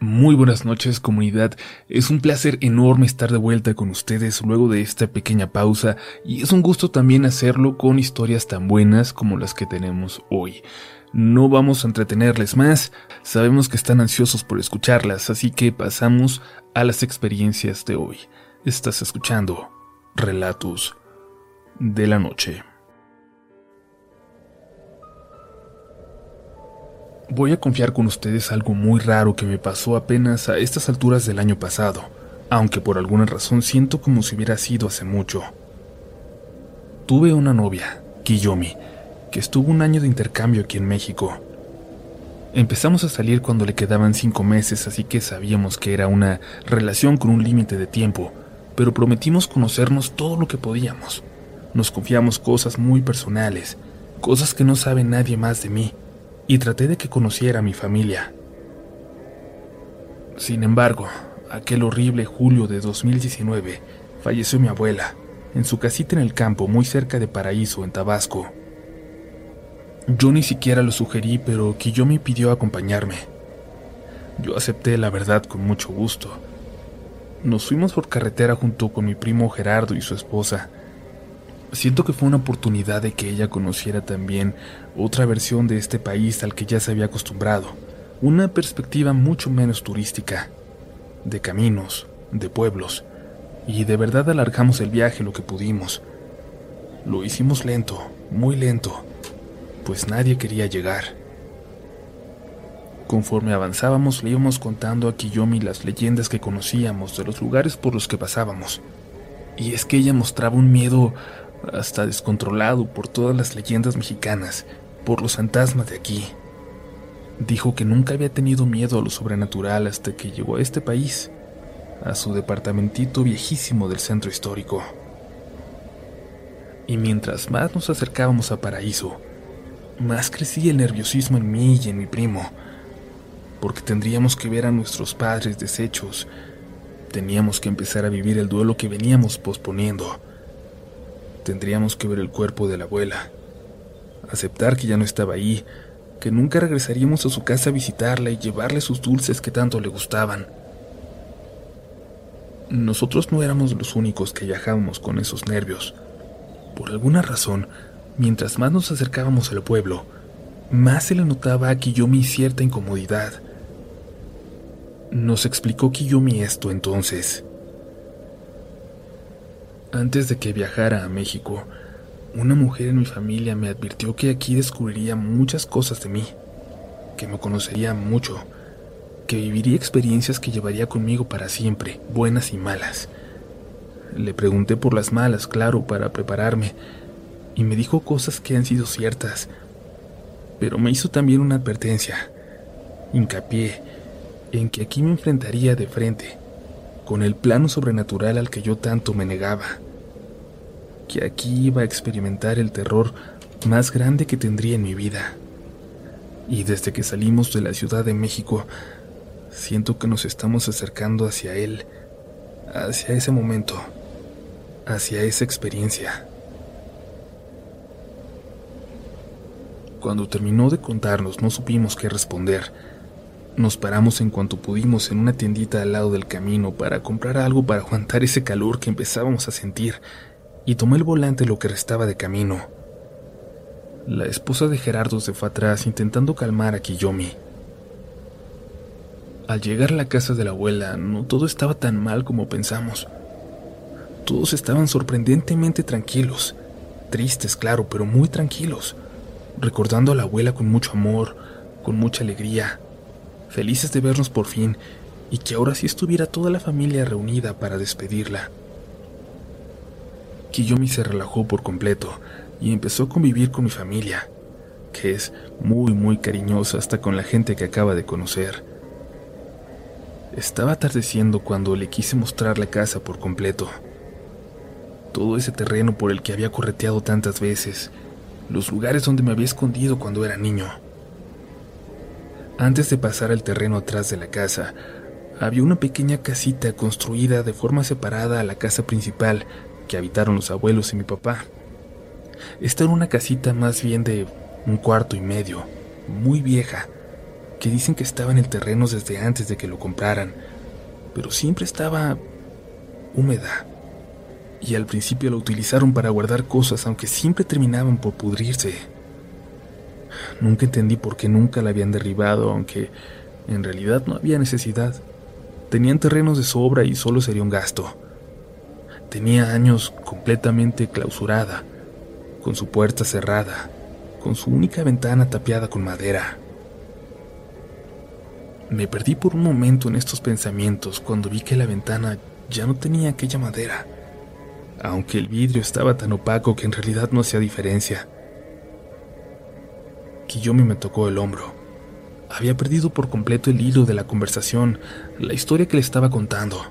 Muy buenas noches comunidad, es un placer enorme estar de vuelta con ustedes luego de esta pequeña pausa y es un gusto también hacerlo con historias tan buenas como las que tenemos hoy. No vamos a entretenerles más, sabemos que están ansiosos por escucharlas, así que pasamos a las experiencias de hoy. Estás escuchando Relatos de la Noche. Voy a confiar con ustedes algo muy raro que me pasó apenas a estas alturas del año pasado, aunque por alguna razón siento como si hubiera sido hace mucho. Tuve una novia, Kiyomi, que estuvo un año de intercambio aquí en México. Empezamos a salir cuando le quedaban cinco meses, así que sabíamos que era una relación con un límite de tiempo, pero prometimos conocernos todo lo que podíamos. Nos confiamos cosas muy personales, cosas que no sabe nadie más de mí y traté de que conociera a mi familia. Sin embargo, aquel horrible julio de 2019 falleció mi abuela, en su casita en el campo muy cerca de Paraíso, en Tabasco. Yo ni siquiera lo sugerí, pero me pidió acompañarme. Yo acepté la verdad con mucho gusto. Nos fuimos por carretera junto con mi primo Gerardo y su esposa, Siento que fue una oportunidad de que ella conociera también otra versión de este país al que ya se había acostumbrado, una perspectiva mucho menos turística, de caminos, de pueblos, y de verdad alargamos el viaje lo que pudimos. Lo hicimos lento, muy lento, pues nadie quería llegar. Conforme avanzábamos le íbamos contando a Kiyomi las leyendas que conocíamos de los lugares por los que pasábamos. Y es que ella mostraba un miedo hasta descontrolado por todas las leyendas mexicanas, por los fantasmas de aquí. Dijo que nunca había tenido miedo a lo sobrenatural hasta que llegó a este país, a su departamentito viejísimo del centro histórico. Y mientras más nos acercábamos a Paraíso, más crecía el nerviosismo en mí y en mi primo, porque tendríamos que ver a nuestros padres deshechos, teníamos que empezar a vivir el duelo que veníamos posponiendo Tendríamos que ver el cuerpo de la abuela, aceptar que ya no estaba ahí, que nunca regresaríamos a su casa a visitarla y llevarle sus dulces que tanto le gustaban. Nosotros no éramos los únicos que viajábamos con esos nervios. Por alguna razón, mientras más nos acercábamos al pueblo, más se le notaba a Kiyomi cierta incomodidad. Nos explicó Kiyomi esto entonces. Antes de que viajara a México, una mujer en mi familia me advirtió que aquí descubriría muchas cosas de mí, que me conocería mucho, que viviría experiencias que llevaría conmigo para siempre, buenas y malas. Le pregunté por las malas, claro, para prepararme, y me dijo cosas que han sido ciertas, pero me hizo también una advertencia, hincapié en que aquí me enfrentaría de frente con el plano sobrenatural al que yo tanto me negaba, que aquí iba a experimentar el terror más grande que tendría en mi vida. Y desde que salimos de la Ciudad de México, siento que nos estamos acercando hacia él, hacia ese momento, hacia esa experiencia. Cuando terminó de contarnos no supimos qué responder, nos paramos en cuanto pudimos en una tiendita al lado del camino para comprar algo para aguantar ese calor que empezábamos a sentir y tomé el volante lo que restaba de camino. La esposa de Gerardo se fue atrás intentando calmar a Kiyomi. Al llegar a la casa de la abuela, no todo estaba tan mal como pensamos. Todos estaban sorprendentemente tranquilos, tristes, claro, pero muy tranquilos, recordando a la abuela con mucho amor, con mucha alegría, felices de vernos por fin y que ahora sí estuviera toda la familia reunida para despedirla. Kiyomi se relajó por completo y empezó a convivir con mi familia, que es muy muy cariñosa hasta con la gente que acaba de conocer. Estaba atardeciendo cuando le quise mostrar la casa por completo. Todo ese terreno por el que había correteado tantas veces, los lugares donde me había escondido cuando era niño. Antes de pasar al terreno atrás de la casa, había una pequeña casita construida de forma separada a la casa principal que habitaron los abuelos y mi papá. Esta era una casita más bien de un cuarto y medio, muy vieja, que dicen que estaba en el terreno desde antes de que lo compraran, pero siempre estaba húmeda. Y al principio la utilizaron para guardar cosas, aunque siempre terminaban por pudrirse. Nunca entendí por qué nunca la habían derribado, aunque en realidad no había necesidad. Tenían terrenos de sobra y solo sería un gasto. Tenía años completamente clausurada, con su puerta cerrada, con su única ventana tapiada con madera. Me perdí por un momento en estos pensamientos cuando vi que la ventana ya no tenía aquella madera, aunque el vidrio estaba tan opaco que en realidad no hacía diferencia. Kiyomi me tocó el hombro. Había perdido por completo el hilo de la conversación, la historia que le estaba contando.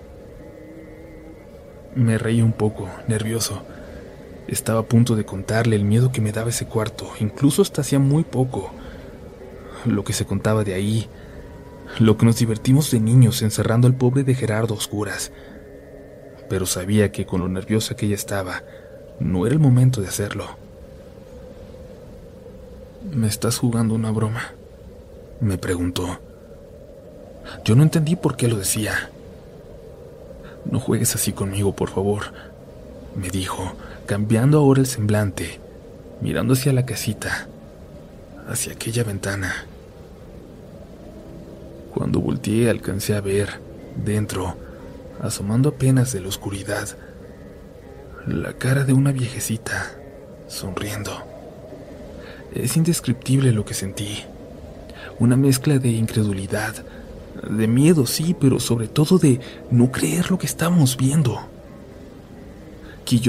Me reí un poco, nervioso. Estaba a punto de contarle el miedo que me daba ese cuarto, incluso hasta hacía muy poco. Lo que se contaba de ahí, lo que nos divertimos de niños encerrando al pobre de Gerardo a oscuras. Pero sabía que con lo nerviosa que ella estaba, no era el momento de hacerlo. ¿Me estás jugando una broma? me preguntó. Yo no entendí por qué lo decía. No juegues así conmigo, por favor, me dijo, cambiando ahora el semblante, mirando hacia la casita, hacia aquella ventana. Cuando volteé alcancé a ver, dentro, asomando apenas de la oscuridad, la cara de una viejecita, sonriendo. Es indescriptible lo que sentí. Una mezcla de incredulidad, de miedo, sí, pero sobre todo de no creer lo que estábamos viendo.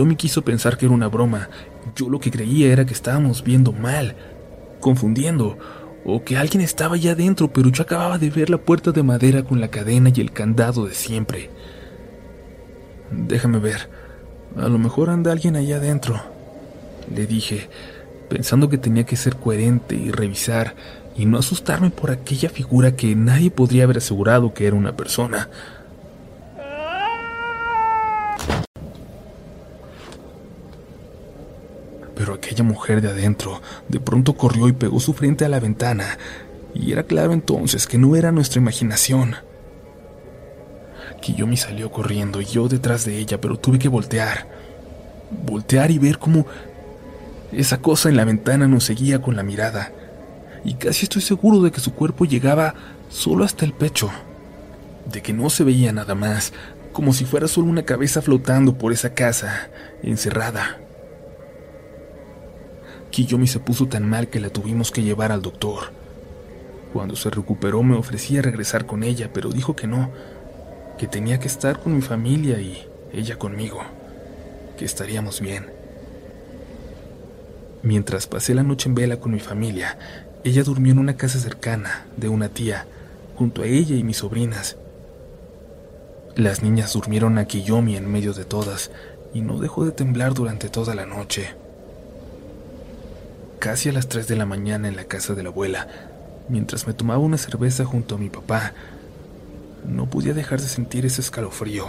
me quiso pensar que era una broma. Yo lo que creía era que estábamos viendo mal, confundiendo, o que alguien estaba allá adentro, pero yo acababa de ver la puerta de madera con la cadena y el candado de siempre. Déjame ver, a lo mejor anda alguien allá adentro, le dije, pensando que tenía que ser coherente y revisar y no asustarme por aquella figura que nadie podría haber asegurado que era una persona. Pero aquella mujer de adentro de pronto corrió y pegó su frente a la ventana, y era claro entonces que no era nuestra imaginación. Kiyomi salió corriendo y yo detrás de ella, pero tuve que voltear. Voltear y ver cómo esa cosa en la ventana nos seguía con la mirada. Y casi estoy seguro de que su cuerpo llegaba solo hasta el pecho. De que no se veía nada más, como si fuera solo una cabeza flotando por esa casa, encerrada. Kiyomi se puso tan mal que la tuvimos que llevar al doctor. Cuando se recuperó me ofrecía regresar con ella, pero dijo que no, que tenía que estar con mi familia y ella conmigo, que estaríamos bien. Mientras pasé la noche en vela con mi familia, ella durmió en una casa cercana de una tía, junto a ella y mis sobrinas. Las niñas durmieron a Kiyomi en medio de todas y no dejó de temblar durante toda la noche casi a las 3 de la mañana en la casa de la abuela, mientras me tomaba una cerveza junto a mi papá. No podía dejar de sentir ese escalofrío.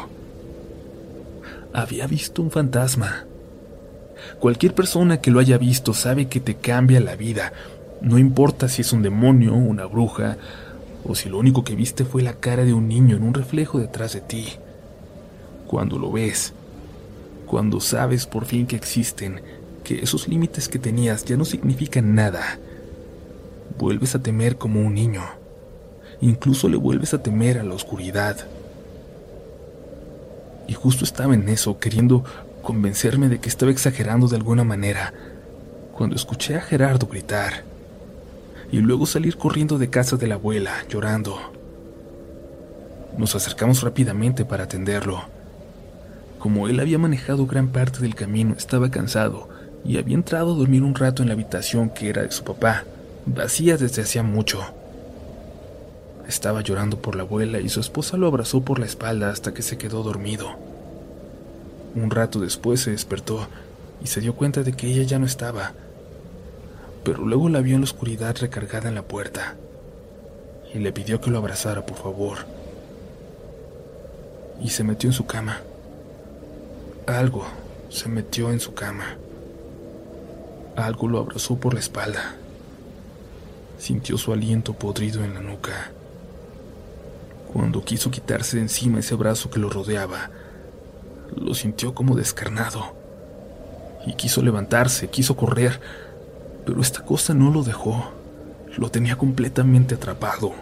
Había visto un fantasma. Cualquier persona que lo haya visto sabe que te cambia la vida, no importa si es un demonio, una bruja, o si lo único que viste fue la cara de un niño en un reflejo detrás de ti. Cuando lo ves, cuando sabes por fin que existen, que esos límites que tenías ya no significan nada. Vuelves a temer como un niño. Incluso le vuelves a temer a la oscuridad. Y justo estaba en eso, queriendo convencerme de que estaba exagerando de alguna manera, cuando escuché a Gerardo gritar y luego salir corriendo de casa de la abuela, llorando. Nos acercamos rápidamente para atenderlo. Como él había manejado gran parte del camino, estaba cansado y había entrado a dormir un rato en la habitación que era de su papá, vacía desde hacía mucho. Estaba llorando por la abuela y su esposa lo abrazó por la espalda hasta que se quedó dormido. Un rato después se despertó y se dio cuenta de que ella ya no estaba, pero luego la vio en la oscuridad recargada en la puerta y le pidió que lo abrazara, por favor. Y se metió en su cama. Algo se metió en su cama. Algo lo abrazó por la espalda. sintió su aliento podrido en la nuca. Cuando quiso quitarse de encima ese brazo que lo rodeaba, lo sintió como descarnado. Y quiso levantarse, quiso correr, pero esta cosa no lo dejó. Lo tenía completamente atrapado.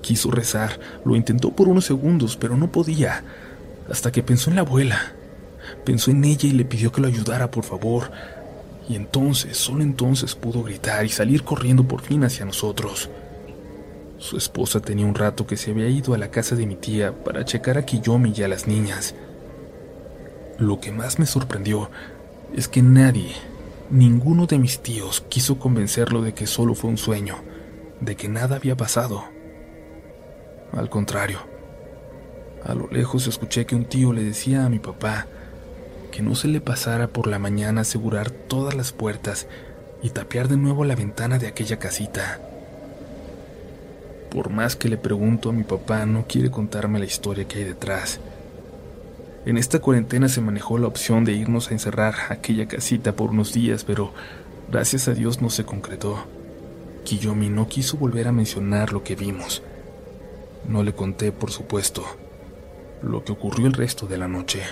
Quiso rezar, lo intentó por unos segundos, pero no podía, hasta que pensó en la abuela. Pensó en ella y le pidió que lo ayudara, por favor. Y entonces, solo entonces pudo gritar y salir corriendo por fin hacia nosotros. Su esposa tenía un rato que se había ido a la casa de mi tía para checar a Kiyomi y a las niñas. Lo que más me sorprendió es que nadie, ninguno de mis tíos quiso convencerlo de que solo fue un sueño, de que nada había pasado. Al contrario, a lo lejos escuché que un tío le decía a mi papá que no se le pasara por la mañana asegurar todas las puertas y tapear de nuevo la ventana de aquella casita. Por más que le pregunto a mi papá, no quiere contarme la historia que hay detrás. En esta cuarentena se manejó la opción de irnos a encerrar aquella casita por unos días, pero gracias a Dios no se concretó. Kiyomi no quiso volver a mencionar lo que vimos. No le conté, por supuesto, lo que ocurrió el resto de la noche.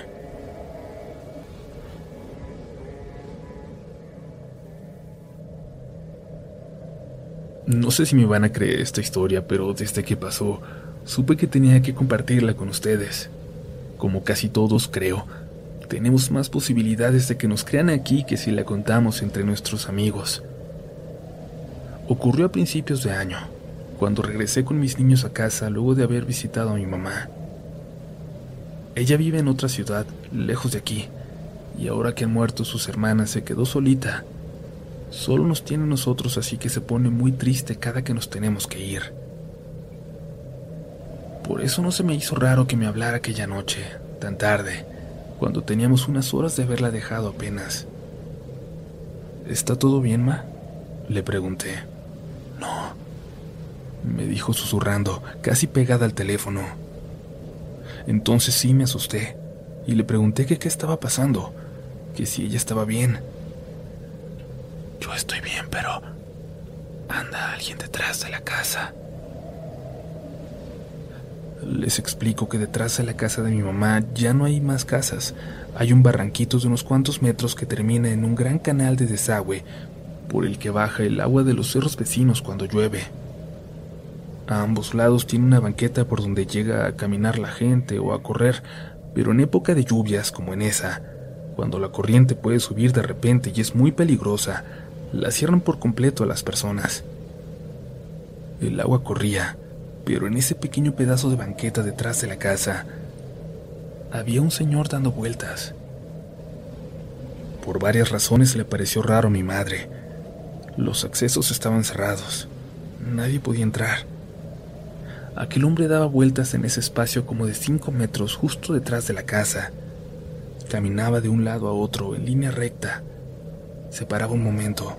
No sé si me van a creer esta historia, pero desde que pasó, supe que tenía que compartirla con ustedes. Como casi todos, creo, tenemos más posibilidades de que nos crean aquí que si la contamos entre nuestros amigos. Ocurrió a principios de año, cuando regresé con mis niños a casa luego de haber visitado a mi mamá. Ella vive en otra ciudad, lejos de aquí, y ahora que han muerto sus hermanas se quedó solita Solo nos tiene nosotros, así que se pone muy triste cada que nos tenemos que ir. Por eso no se me hizo raro que me hablara aquella noche, tan tarde, cuando teníamos unas horas de haberla dejado apenas. ¿Está todo bien, Ma? Le pregunté. No, me dijo susurrando, casi pegada al teléfono. Entonces sí me asusté y le pregunté qué estaba pasando, que si ella estaba bien. Yo estoy bien, pero anda alguien detrás de la casa. Les explico que detrás de la casa de mi mamá ya no hay más casas. Hay un barranquito de unos cuantos metros que termina en un gran canal de desagüe por el que baja el agua de los cerros vecinos cuando llueve. A ambos lados tiene una banqueta por donde llega a caminar la gente o a correr, pero en época de lluvias como en esa, cuando la corriente puede subir de repente y es muy peligrosa, la cierran por completo a las personas. El agua corría, pero en ese pequeño pedazo de banqueta detrás de la casa había un señor dando vueltas. Por varias razones le pareció raro a mi madre. Los accesos estaban cerrados. Nadie podía entrar. Aquel hombre daba vueltas en ese espacio como de cinco metros justo detrás de la casa. Caminaba de un lado a otro en línea recta, se paraba un momento,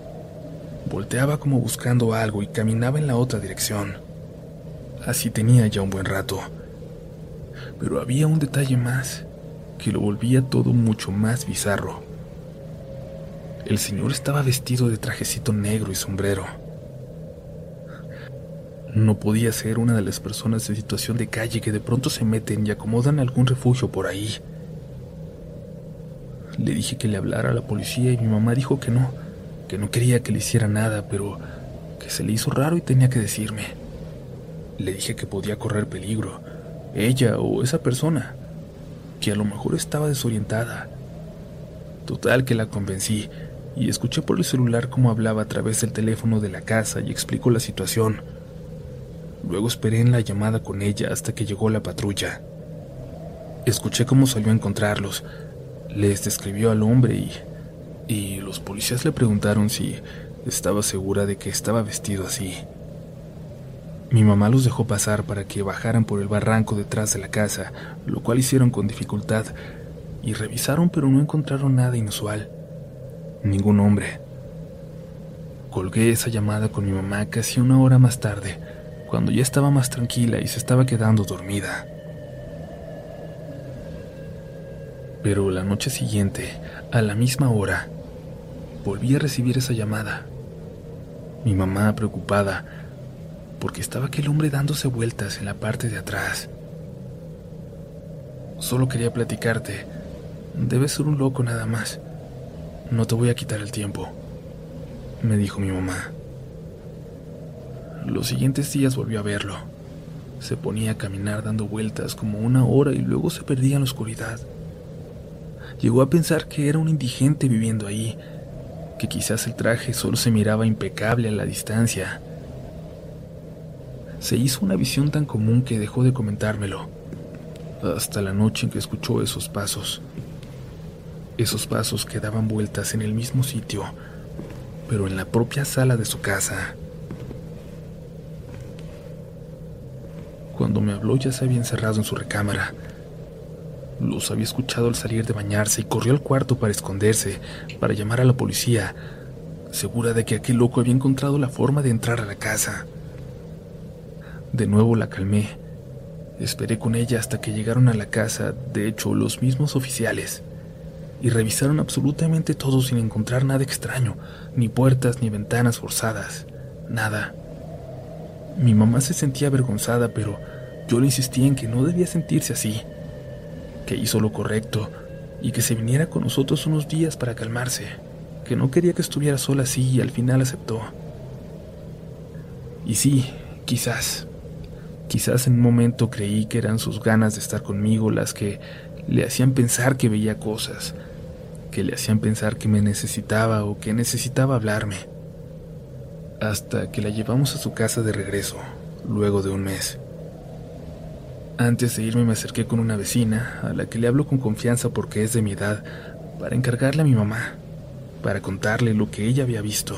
volteaba como buscando algo y caminaba en la otra dirección. Así tenía ya un buen rato. Pero había un detalle más que lo volvía todo mucho más bizarro. El señor estaba vestido de trajecito negro y sombrero. No podía ser una de las personas de situación de calle que de pronto se meten y acomodan algún refugio por ahí. Le dije que le hablara a la policía y mi mamá dijo que no, que no quería que le hiciera nada, pero que se le hizo raro y tenía que decirme. Le dije que podía correr peligro, ella o esa persona, que a lo mejor estaba desorientada. Total que la convencí y escuché por el celular cómo hablaba a través del teléfono de la casa y explicó la situación. Luego esperé en la llamada con ella hasta que llegó la patrulla. Escuché cómo salió a encontrarlos, les describió al hombre y, y los policías le preguntaron si estaba segura de que estaba vestido así. Mi mamá los dejó pasar para que bajaran por el barranco detrás de la casa, lo cual hicieron con dificultad, y revisaron pero no encontraron nada inusual. Ningún hombre. Colgué esa llamada con mi mamá casi una hora más tarde, cuando ya estaba más tranquila y se estaba quedando dormida. Pero la noche siguiente, a la misma hora, volví a recibir esa llamada. Mi mamá preocupada porque estaba aquel hombre dándose vueltas en la parte de atrás. Solo quería platicarte. Debes ser un loco nada más. No te voy a quitar el tiempo, me dijo mi mamá. Los siguientes días volvió a verlo. Se ponía a caminar dando vueltas como una hora y luego se perdía en la oscuridad. Llegó a pensar que era un indigente viviendo ahí, que quizás el traje solo se miraba impecable a la distancia. Se hizo una visión tan común que dejó de comentármelo, hasta la noche en que escuchó esos pasos. Esos pasos que daban vueltas en el mismo sitio, pero en la propia sala de su casa. Cuando me habló ya se había encerrado en su recámara. Los había escuchado al salir de bañarse y corrió al cuarto para esconderse, para llamar a la policía, segura de que aquel loco había encontrado la forma de entrar a la casa. De nuevo la calmé. Esperé con ella hasta que llegaron a la casa, de hecho, los mismos oficiales, y revisaron absolutamente todo sin encontrar nada extraño, ni puertas ni ventanas forzadas, nada. Mi mamá se sentía avergonzada, pero yo le insistí en que no debía sentirse así, que hizo lo correcto y que se viniera con nosotros unos días para calmarse, que no quería que estuviera sola así y al final aceptó. Y sí, quizás, quizás en un momento creí que eran sus ganas de estar conmigo las que le hacían pensar que veía cosas, que le hacían pensar que me necesitaba o que necesitaba hablarme hasta que la llevamos a su casa de regreso, luego de un mes. Antes de irme me acerqué con una vecina, a la que le hablo con confianza porque es de mi edad, para encargarle a mi mamá, para contarle lo que ella había visto.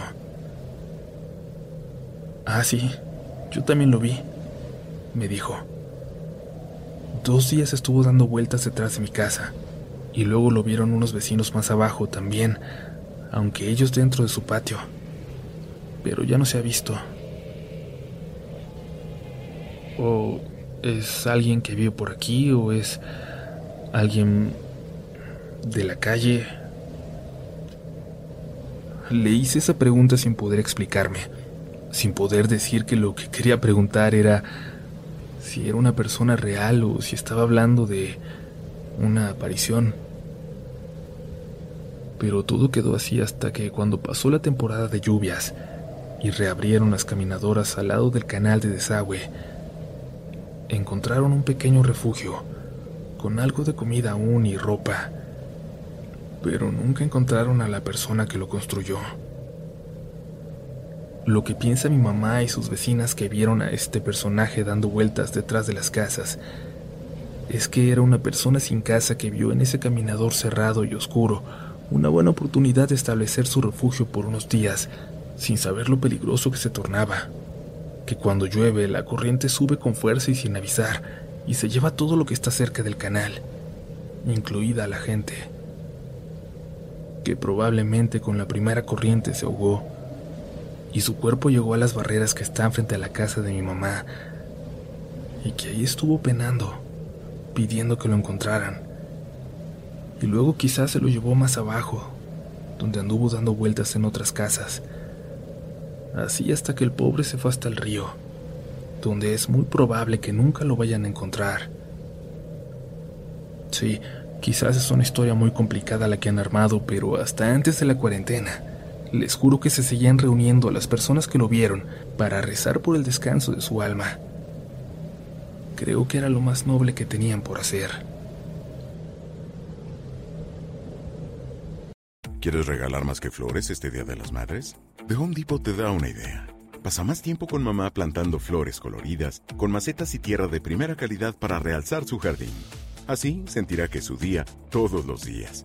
Ah, sí, yo también lo vi, me dijo. Dos días estuvo dando vueltas detrás de mi casa, y luego lo vieron unos vecinos más abajo también, aunque ellos dentro de su patio pero ya no se ha visto. O es alguien que vive por aquí, o es alguien de la calle. Le hice esa pregunta sin poder explicarme, sin poder decir que lo que quería preguntar era si era una persona real o si estaba hablando de una aparición. Pero todo quedó así hasta que cuando pasó la temporada de lluvias, y reabrieron las caminadoras al lado del canal de desagüe. Encontraron un pequeño refugio, con algo de comida aún y ropa, pero nunca encontraron a la persona que lo construyó. Lo que piensa mi mamá y sus vecinas que vieron a este personaje dando vueltas detrás de las casas. Es que era una persona sin casa que vio en ese caminador cerrado y oscuro una buena oportunidad de establecer su refugio por unos días sin saber lo peligroso que se tornaba, que cuando llueve la corriente sube con fuerza y sin avisar y se lleva todo lo que está cerca del canal, incluida la gente, que probablemente con la primera corriente se ahogó y su cuerpo llegó a las barreras que están frente a la casa de mi mamá y que ahí estuvo penando, pidiendo que lo encontraran. Y luego quizás se lo llevó más abajo, donde anduvo dando vueltas en otras casas, así hasta que el pobre se fue hasta el río, donde es muy probable que nunca lo vayan a encontrar. Sí, quizás es una historia muy complicada la que han armado, pero hasta antes de la cuarentena, les juro que se seguían reuniendo a las personas que lo vieron para rezar por el descanso de su alma. Creo que era lo más noble que tenían por hacer. ¿Quieres regalar más que flores este Día de las Madres? The Home Depot te da una idea. Pasa más tiempo con mamá plantando flores coloridas, con macetas y tierra de primera calidad para realzar su jardín. Así sentirá que es su día todos los días.